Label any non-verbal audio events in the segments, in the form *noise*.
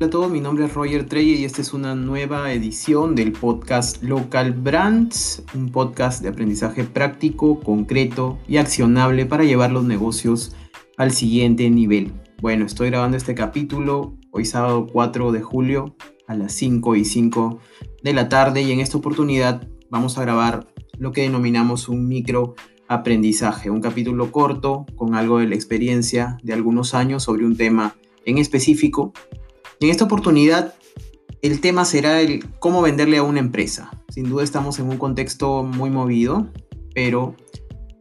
Hola a todos, mi nombre es Roger Trey y esta es una nueva edición del podcast Local Brands, un podcast de aprendizaje práctico, concreto y accionable para llevar los negocios al siguiente nivel. Bueno, estoy grabando este capítulo hoy sábado 4 de julio a las 5 y 5 de la tarde y en esta oportunidad vamos a grabar lo que denominamos un micro aprendizaje, un capítulo corto con algo de la experiencia de algunos años sobre un tema en específico en esta oportunidad, el tema será el cómo venderle a una empresa. Sin duda estamos en un contexto muy movido, pero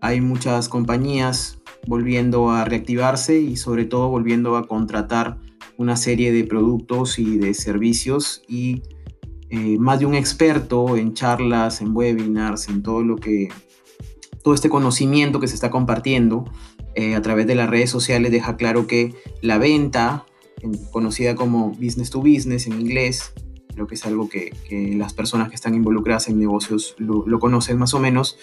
hay muchas compañías volviendo a reactivarse y sobre todo volviendo a contratar una serie de productos y de servicios y eh, más de un experto en charlas, en webinars, en todo lo que todo este conocimiento que se está compartiendo eh, a través de las redes sociales deja claro que la venta conocida como business to business en inglés, creo que es algo que, las personas que están involucradas en negocios lo, conocen más o menos,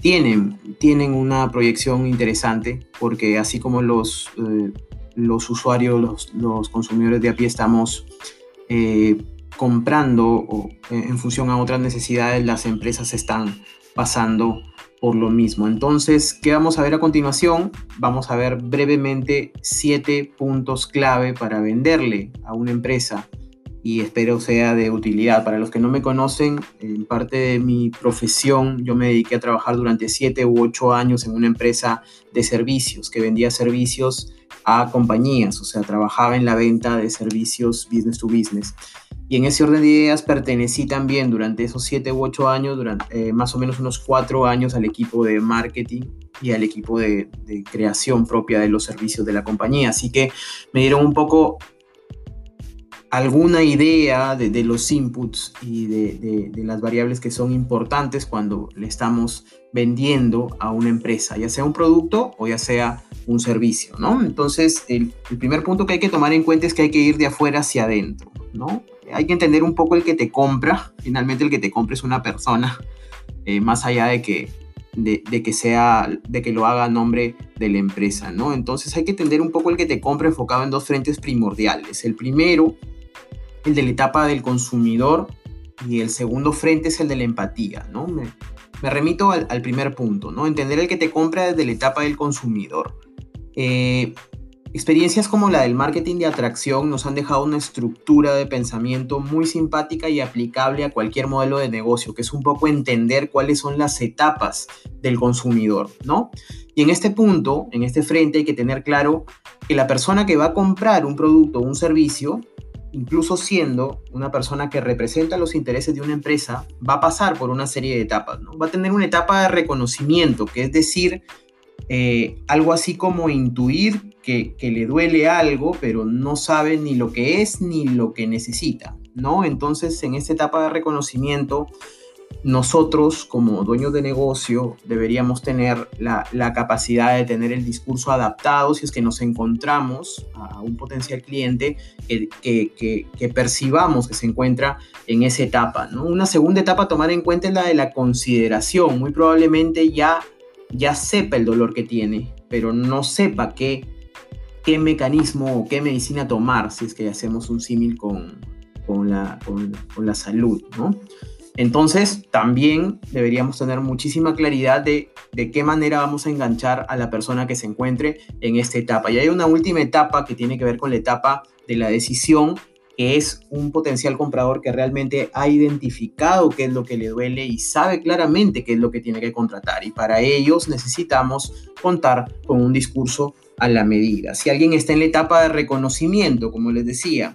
tienen, tienen una proyección interesante porque así como los, eh, los usuarios, los, consumidores de a pie estamos eh, comprando eh, en función a otras necesidades, las empresas están pasando por lo mismo. Entonces, ¿qué vamos a ver a continuación? Vamos a ver brevemente siete puntos clave para venderle a una empresa y espero sea de utilidad. Para los que no me conocen, en parte de mi profesión, yo me dediqué a trabajar durante siete u ocho años en una empresa de servicios que vendía servicios a compañías, o sea, trabajaba en la venta de servicios business to business. Y en ese orden de ideas pertenecí también durante esos siete u ocho años, durante eh, más o menos unos cuatro años al equipo de marketing y al equipo de, creación propia de los servicios de la compañía. Así que me dieron un poco alguna idea de, los inputs y de, de, las variables que son importantes cuando le estamos vendiendo a una empresa, ya sea un producto o ya sea un servicio, ¿no? Entonces, el, el primer punto que hay que tomar en cuenta es que hay que ir de afuera hacia adentro, ¿no? Hay que entender un poco el que te compra. Finalmente el que te compra es una persona, eh, más allá de que, de, que sea, de que lo haga a nombre de la empresa, ¿no? Entonces hay que entender un poco el que te compra enfocado en dos frentes primordiales. El primero, el de la etapa del consumidor y el segundo frente es el de la empatía, ¿no? Me, remito al, primer punto, ¿no? Entender el que te compra desde la etapa del consumidor. Eh, Experiencias como la del marketing de atracción nos han dejado una estructura de pensamiento muy simpática y aplicable a cualquier modelo de negocio, que es un poco entender cuáles son las etapas del consumidor, ¿no? Y en este punto, en este frente, hay que tener claro que la persona que va a comprar un producto o un servicio, incluso siendo una persona que representa los intereses de una empresa, va a pasar por una serie de etapas, ¿no? Va a tener una etapa de reconocimiento, que es decir, eh, algo así como intuir que, le duele algo, pero no sabe ni lo que es ni lo que necesita, ¿no? Entonces, en esta etapa de reconocimiento, nosotros como dueños de negocio deberíamos tener la, capacidad de tener el discurso adaptado si es que nos encontramos a un potencial cliente que, que, percibamos que se encuentra en esa etapa. ¿no? Una segunda etapa a tomar en cuenta es la de la consideración. Muy probablemente ya ya sepa el dolor que tiene, pero no sepa qué, qué mecanismo o qué medicina tomar si es que hacemos un símil con, con, la, con, la salud, ¿no? Entonces, también deberíamos tener muchísima claridad de, de qué manera vamos a enganchar a la persona que se encuentre en esta etapa. Y hay una última etapa que tiene que ver con la etapa de la decisión que es un potencial comprador que realmente ha identificado qué es lo que le duele y sabe claramente qué es lo que tiene que contratar. Y para ellos necesitamos contar con un discurso a la medida. Si alguien está en la etapa de reconocimiento, como les decía,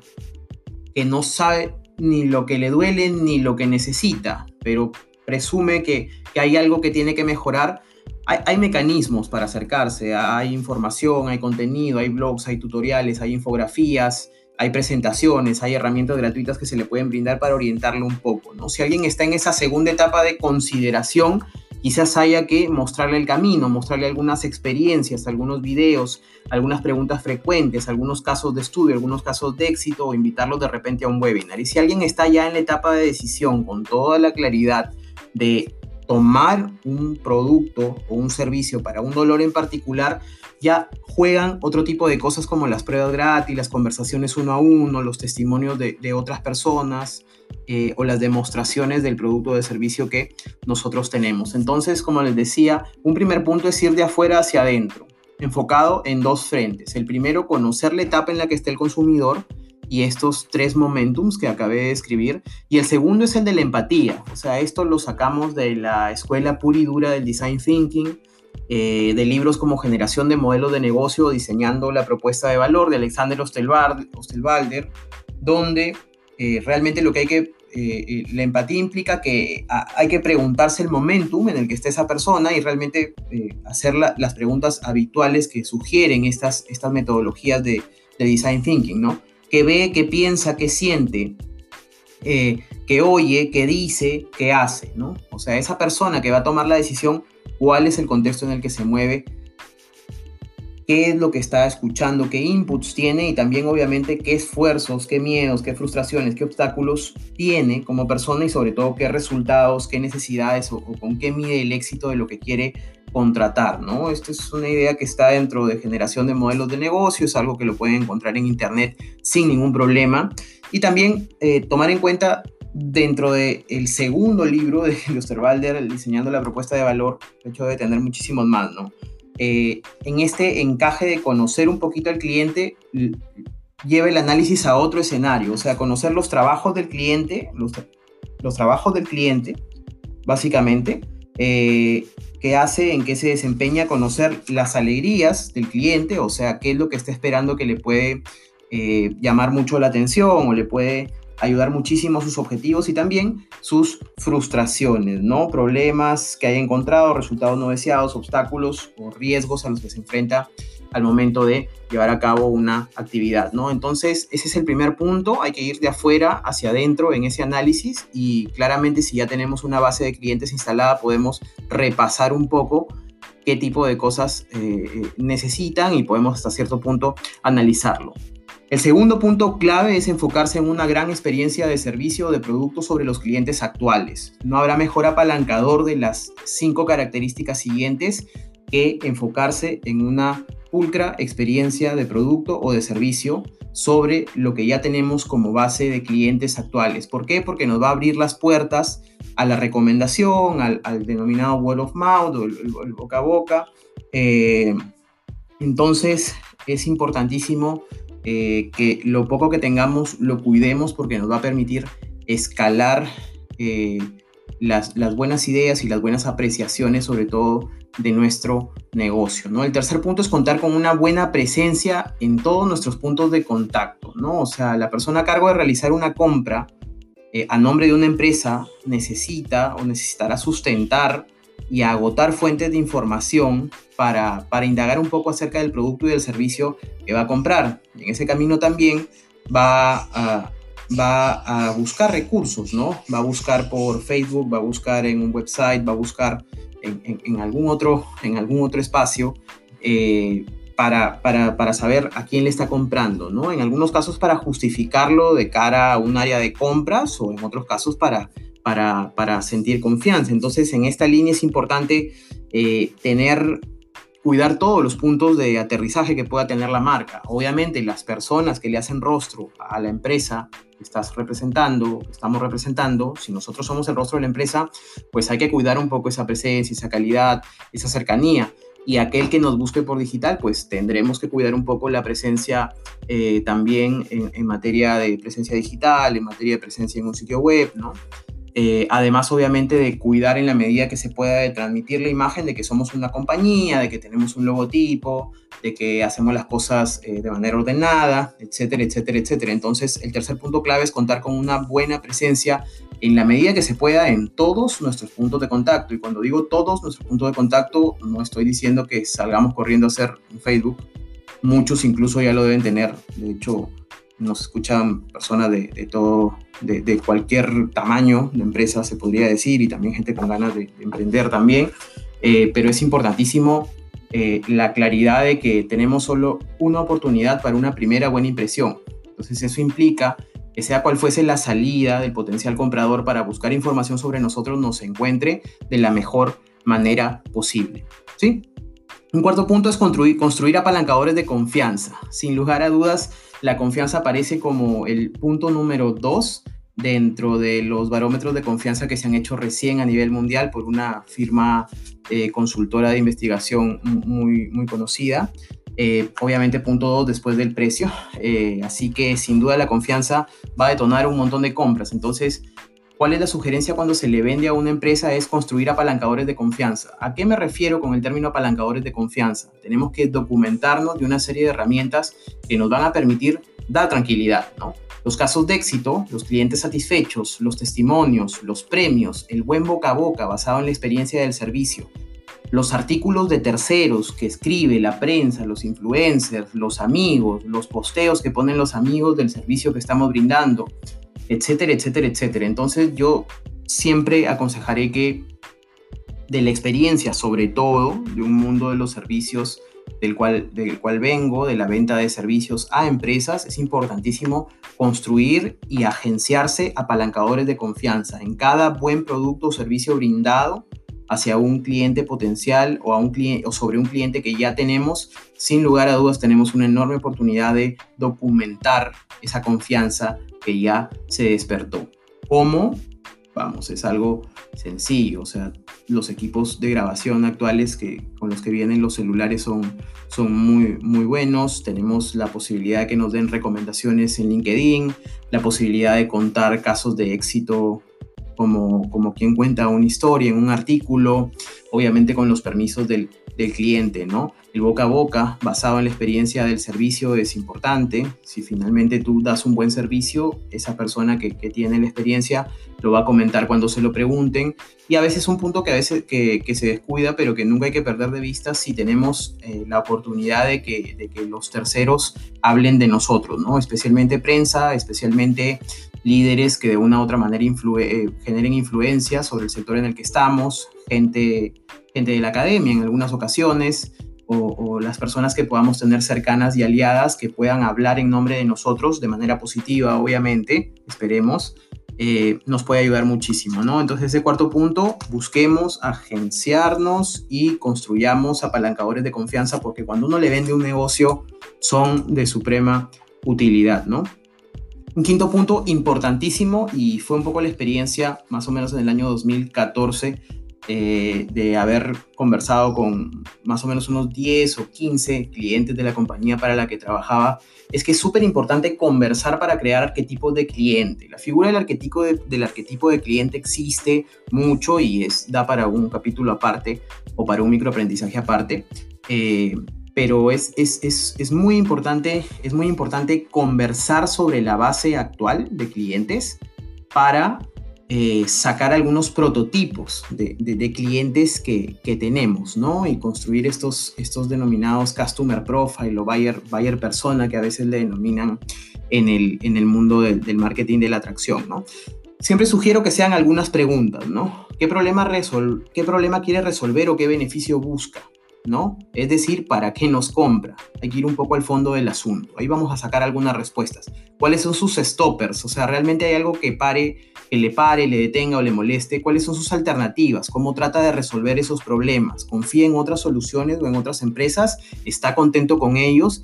que no sabe ni lo que le duele ni lo que necesita, pero presume que, hay algo que tiene que mejorar, hay, hay, mecanismos para acercarse, hay información, hay contenido, hay blogs, hay tutoriales, hay infografías, hay presentaciones, hay herramientas gratuitas que se le pueden brindar para orientarlo un poco, ¿no? Si alguien está en esa segunda etapa de consideración, quizás haya que mostrarle el camino, mostrarle algunas experiencias, algunos videos, algunas preguntas frecuentes, algunos casos de estudio, algunos casos de éxito o invitarlos de repente a un webinar. Y si alguien está ya en la etapa de decisión con toda la claridad de tomar un producto o un servicio para un dolor en particular, ya juegan otro tipo de cosas como las pruebas gratis, las conversaciones uno a uno, los testimonios de, otras personas eh, o las demostraciones del producto o de servicio que nosotros tenemos. Entonces, como les decía, un primer punto es ir de afuera hacia adentro, enfocado en dos frentes. El primero, conocer la etapa en la que está el consumidor y estos tres momentums que acabé de escribir. Y el segundo es el de la empatía. O sea, esto lo sacamos de la escuela pura y dura del design thinking, eh, de libros como Generación de Modelos de Negocio, diseñando la propuesta de valor de Alexander Ostelbalder, donde eh, realmente lo que hay que, eh, la empatía implica que hay que preguntarse el momentum en el que está esa persona y realmente hacer las preguntas habituales que sugieren estas, estas metodologías de, de design thinking, ¿no? Que ve, que piensa, que siente, eh, que oye, que dice, que hace, ¿no? O sea, esa persona que va a tomar la decisión, cuál es el contexto en el que se mueve, qué es lo que está escuchando, qué inputs tiene y también obviamente qué esfuerzos, qué miedos, qué frustraciones, qué obstáculos tiene como persona y sobre todo qué resultados, qué necesidades o, con qué mide el éxito de lo que quiere contratar, ¿no? Esta es una idea que está dentro de generación de modelos de negocio, es algo que lo pueden encontrar en internet sin ningún problema y también eh, tomar en cuenta dentro del el segundo libro de *laughs* Lusterwalder, diseñando la propuesta de valor, de hecho de tener muchísimos más, ¿no? Eh, en este encaje de conocer un poquito al cliente, lleva el análisis a otro escenario, o sea, conocer los trabajos del cliente, los, los trabajos del cliente, básicamente, eh, qué hace, en qué se desempeña, conocer las alegrías del cliente, o sea, qué es lo que está esperando que le puede eh, llamar mucho la atención o le puede ayudar muchísimo a sus objetivos y también sus frustraciones, ¿no? Problemas que haya encontrado, resultados no deseados, obstáculos o riesgos a los que se enfrenta al momento de llevar a cabo una actividad, ¿no? Entonces, ese es el primer punto, hay que ir de afuera hacia adentro en ese análisis y claramente si ya tenemos una base de clientes instalada, podemos repasar un poco qué tipo de cosas eh, necesitan y podemos hasta cierto punto analizarlo. El segundo punto clave es enfocarse en una gran experiencia de servicio o de producto sobre los clientes actuales. No habrá mejor apalancador de las cinco características siguientes que enfocarse en una pulcra experiencia de producto o de servicio sobre lo que ya tenemos como base de clientes actuales. ¿Por qué? Porque nos va a abrir las puertas a la recomendación, al, denominado word of mouth o el, boca a boca. Eh, entonces es importantísimo eh, que lo poco que tengamos lo cuidemos porque nos va a permitir escalar eh, las, buenas ideas y las buenas apreciaciones, sobre todo de nuestro negocio. ¿no? El tercer punto es contar con una buena presencia en todos nuestros puntos de contacto. ¿no? O sea, la persona a cargo de realizar una compra eh, a nombre de una empresa necesita o necesitará sustentar y agotar fuentes de información para, para indagar un poco acerca del producto y del servicio que va a comprar. En ese camino también va a, va a buscar recursos, ¿no? Va a buscar por Facebook, va a buscar en un website, va a buscar en, algún, otro, en algún otro espacio eh, para, para, para, saber a quién le está comprando, ¿no? En algunos casos para justificarlo de cara a un área de compras o en otros casos para para, sentir confianza. Entonces, en esta línea es importante eh, tener, cuidar todos los puntos de aterrizaje que pueda tener la marca. Obviamente, las personas que le hacen rostro a la empresa estás representando, estamos representando, si nosotros somos el rostro de la empresa, pues hay que cuidar un poco esa presencia, esa calidad, esa cercanía y aquel que nos busque por digital, pues tendremos que cuidar un poco la presencia eh, también en, en, materia de presencia digital, en materia de presencia en un sitio web, ¿no? Eh, además, obviamente, de cuidar en la medida que se pueda de transmitir la imagen de que somos una compañía, de que tenemos un logotipo, de que hacemos las cosas eh, de manera ordenada, etcétera, etcétera, etcétera. Entonces, el tercer punto clave es contar con una buena presencia en la medida que se pueda en todos nuestros puntos de contacto. Y cuando digo todos nuestros puntos de contacto, no estoy diciendo que salgamos corriendo a hacer un Facebook. Muchos incluso ya lo deben tener. De hecho, nos escuchan personas de, todo, de, cualquier tamaño de empresa, se podría decir, y también gente con ganas de, emprender también. Eh, pero es importantísimo eh, la claridad de que tenemos solo una oportunidad para una primera buena impresión. Entonces eso implica que sea cual fuese la salida del potencial comprador para buscar información sobre nosotros, nos encuentre de la mejor manera posible. ¿sí? Un cuarto punto es construir, construir apalancadores de confianza. Sin lugar a dudas, la confianza aparece como el punto número dos dentro de los barómetros de confianza que se han hecho recién a nivel mundial por una firma eh, consultora de investigación muy, muy conocida. Eh, obviamente punto 2 después del precio, eh, así que sin duda la confianza va a detonar un montón de compras. Entonces, ¿cuál es la sugerencia cuando se le vende a una empresa? Es construir apalancadores de confianza. ¿A qué me refiero con el término apalancadores de confianza? Tenemos que documentarnos de una serie de herramientas que nos van a permitir dar tranquilidad, ¿no? Los casos de éxito, los clientes satisfechos, los testimonios, los premios, el buen boca a boca basado en la experiencia del servicio, los artículos de terceros que escribe la prensa, los influencers, los amigos, los posteos que ponen los amigos del servicio que estamos brindando, etcétera, etcétera, etcétera. Entonces yo siempre aconsejaré que de la experiencia, sobre todo de un mundo de los servicios del cual, del cual vengo, de la venta de servicios a empresas, es importantísimo construir y agenciarse apalancadores de confianza en cada buen producto o servicio brindado hacia un cliente potencial o, a un cliente, o sobre un cliente que ya tenemos, sin lugar a dudas tenemos una enorme oportunidad de documentar esa confianza que ya se despertó. ¿Cómo? Vamos, es algo sencillo, o sea, los equipos de grabación actuales que, con los que vienen los celulares son, son muy, muy buenos, tenemos la posibilidad de que nos den recomendaciones en LinkedIn, la posibilidad de contar casos de éxito como, como quien cuenta una historia en un artículo, obviamente con los permisos del, del cliente, ¿no? El boca a boca, basado en la experiencia del servicio, es importante. Si finalmente tú das un buen servicio, esa persona que, que tiene la experiencia lo va a comentar cuando se lo pregunten. Y a veces un punto que a veces que, que se descuida, pero que nunca hay que perder de vista si tenemos eh, la oportunidad de que, de que los terceros hablen de nosotros, ¿no? Especialmente prensa, especialmente líderes que de una u otra manera eh, generen influencia sobre el sector en el que estamos, gente, gente de la academia en algunas ocasiones, o, las personas que podamos tener cercanas y aliadas que puedan hablar en nombre de nosotros de manera positiva, obviamente, esperemos, eh, nos puede ayudar muchísimo, ¿no? Entonces, ese cuarto punto, busquemos agenciarnos y construyamos apalancadores de confianza, porque cuando uno le vende un negocio, son de suprema utilidad, ¿no? Un quinto punto importantísimo y fue un poco la experiencia más o menos en el año 2014 eh, de haber conversado con más o menos unos 10 o 15 clientes de la compañía para la que trabajaba, es que es súper importante conversar para crear arquetipos de cliente. La figura del arquetipo de, del arquetipo de cliente existe mucho y es, da para un capítulo aparte o para un microaprendizaje aparte. Eh, pero es, es, es, es, muy importante, es muy importante conversar sobre la base actual de clientes para eh, sacar algunos prototipos de, de, clientes que, que, tenemos, ¿no? Y construir estos, estos denominados Customer Profile o Buyer, buyer Persona que a veces le denominan en el, en el mundo del, del marketing de la atracción, ¿no? Siempre sugiero que sean algunas preguntas, ¿no? ¿Qué problema, resol ¿Qué problema quiere resolver o qué beneficio busca? ¿No? Es decir, ¿para qué nos compra? Hay que ir un poco al fondo del asunto. Ahí vamos a sacar algunas respuestas. ¿Cuáles son sus stoppers? O sea, ¿realmente hay algo que pare, que le pare, le detenga o le moleste? ¿Cuáles son sus alternativas? ¿Cómo trata de resolver esos problemas? ¿Confía en otras soluciones o en otras empresas? ¿Está contento con ellos?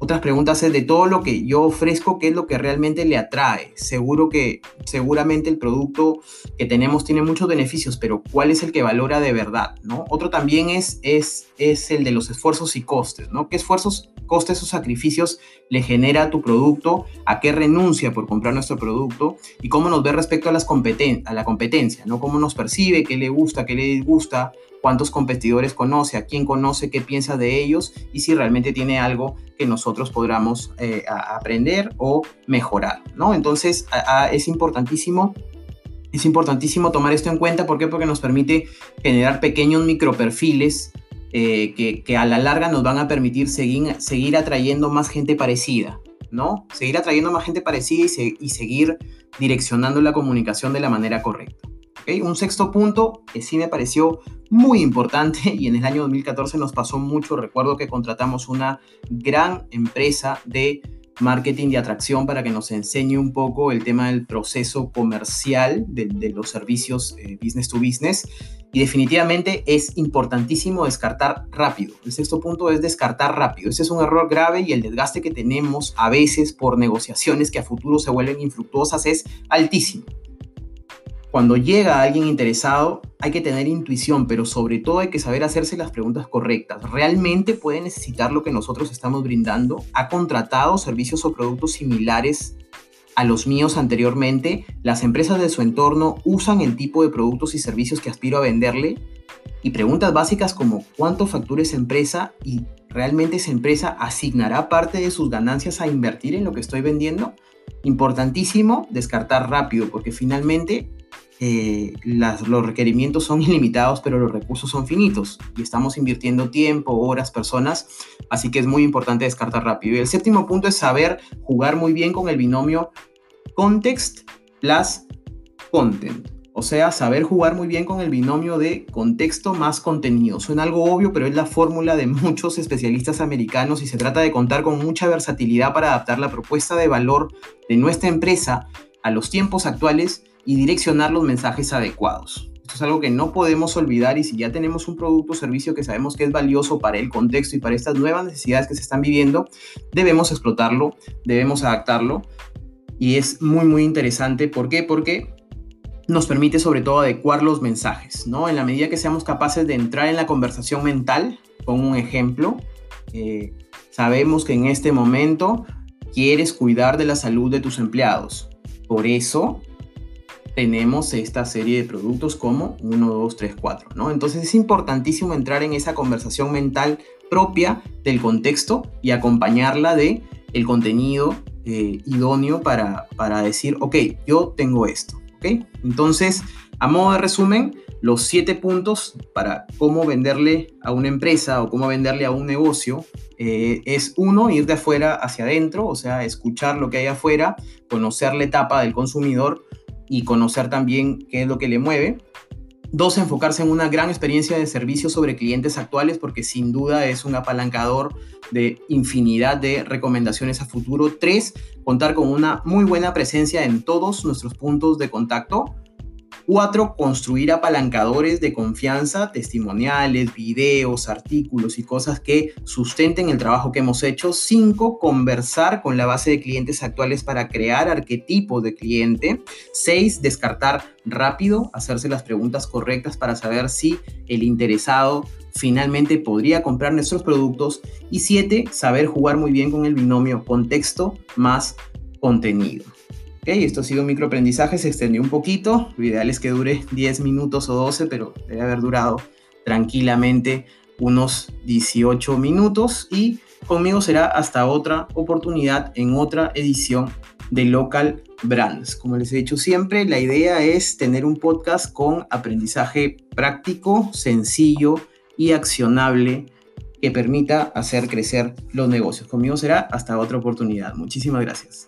Otras preguntas es de todo lo que yo ofrezco, ¿qué es lo que realmente le atrae? Seguro que, seguramente el producto que tenemos tiene muchos beneficios, pero ¿cuál es el que valora de verdad? ¿no? Otro también es, es, es el de los esfuerzos y costes, ¿no? ¿Qué esfuerzos, costes o sacrificios le genera tu producto? ¿A qué renuncia por comprar nuestro producto? ¿Y cómo nos ve respecto a, las competen a la competencia? ¿no? ¿Cómo nos percibe? ¿Qué le gusta? ¿Qué le disgusta? Cuántos competidores conoce, a quién conoce, qué piensa de ellos y si realmente tiene algo que nosotros podamos eh, aprender o mejorar, ¿no? Entonces es importantísimo. Es importantísimo tomar esto en cuenta, ¿por qué? Porque nos permite generar pequeños microperfiles eh, que, a la larga nos van a permitir seguir, seguir atrayendo más gente parecida, ¿no? Seguir atrayendo más gente parecida y seguir direccionando la comunicación de la manera correcta. Un sexto punto que sí me pareció muy importante *laughs* y en el año 2014 nos pasó mucho. Recuerdo que contratamos una gran empresa de marketing de atracción para que nos enseñe un poco el tema del proceso comercial de, los servicios eh, business to business. Y definitivamente es importantísimo descartar rápido. El sexto punto es descartar rápido. Ese es un error grave y el desgaste que tenemos a veces por negociaciones que a futuro se vuelven infructuosas es altísimo cuando llega alguien interesado, hay que tener intuición, pero sobre todo hay que saber hacerse las preguntas correctas. ¿Realmente puede necesitar lo que nosotros estamos brindando? ¿Ha contratado servicios o productos similares a los míos anteriormente? ¿Las empresas de su entorno usan el tipo de productos y servicios que aspiro a venderle? Y preguntas básicas como ¿cuánto factura esa empresa? ¿Y realmente esa empresa asignará parte de sus ganancias a invertir en lo que estoy vendiendo? Importantísimo descartar rápido porque finalmente eh, los requerimientos son *laughs* ilimitados, pero los recursos son finitos y estamos invirtiendo tiempo, horas, personas, así que es muy importante descartar rápido. Y el séptimo punto es saber jugar muy bien con el binomio context plus content. O sea, saber jugar muy bien con el binomio de contexto más contenido. Suena algo obvio, pero es la fórmula de muchos especialistas americanos y se trata de contar con mucha versatilidad para adaptar la propuesta de valor de nuestra empresa a los tiempos actuales y direccionar los mensajes adecuados. Esto es algo que no podemos olvidar y si ya tenemos un producto o servicio que sabemos que es valioso para el contexto y para estas nuevas necesidades que se están viviendo, debemos explotarlo, debemos adaptarlo y es muy muy interesante. ¿Por qué? Porque nos permite sobre todo adecuar los mensajes, ¿no? En la medida que seamos capaces de entrar en la conversación mental, con un ejemplo, eh, sabemos que en este momento quieres cuidar de la salud de tus empleados. Por eso tenemos esta serie de productos como 1, 2, 3, 4, ¿no? Entonces es importantísimo entrar en esa conversación mental propia del contexto y acompañarla de el contenido eh, idóneo para, para decir, ok, yo tengo esto, ¿ok? Entonces, a modo de resumen, los siete puntos para cómo venderle a una empresa o cómo venderle a un negocio eh, es uno, ir de afuera hacia adentro, o sea, escuchar lo que hay afuera, conocer la etapa del consumidor, y conocer también qué es lo que le mueve. Dos, enfocarse en una gran experiencia de servicio sobre clientes actuales porque sin duda es un apalancador de infinidad de recomendaciones a futuro. Tres, contar con una muy buena presencia en todos nuestros puntos de contacto Cuatro, construir apalancadores de confianza, testimoniales, videos, artículos y cosas que sustenten el trabajo que hemos hecho. Cinco, conversar con la base de clientes actuales para crear arquetipos de cliente. Seis, descartar rápido, hacerse las preguntas correctas para saber si el interesado finalmente podría comprar nuestros productos. Y siete, saber jugar muy bien con el binomio contexto más contenido. Esto ha sido un microaprendizaje, se extendió un poquito, lo ideal es que dure 10 minutos o 12, pero debe haber durado tranquilamente unos 18 minutos y conmigo será hasta otra oportunidad en otra edición de Local Brands. Como les he dicho siempre, la idea es tener un podcast con aprendizaje práctico, sencillo y accionable que permita hacer crecer los negocios. Conmigo será hasta otra oportunidad. Muchísimas gracias.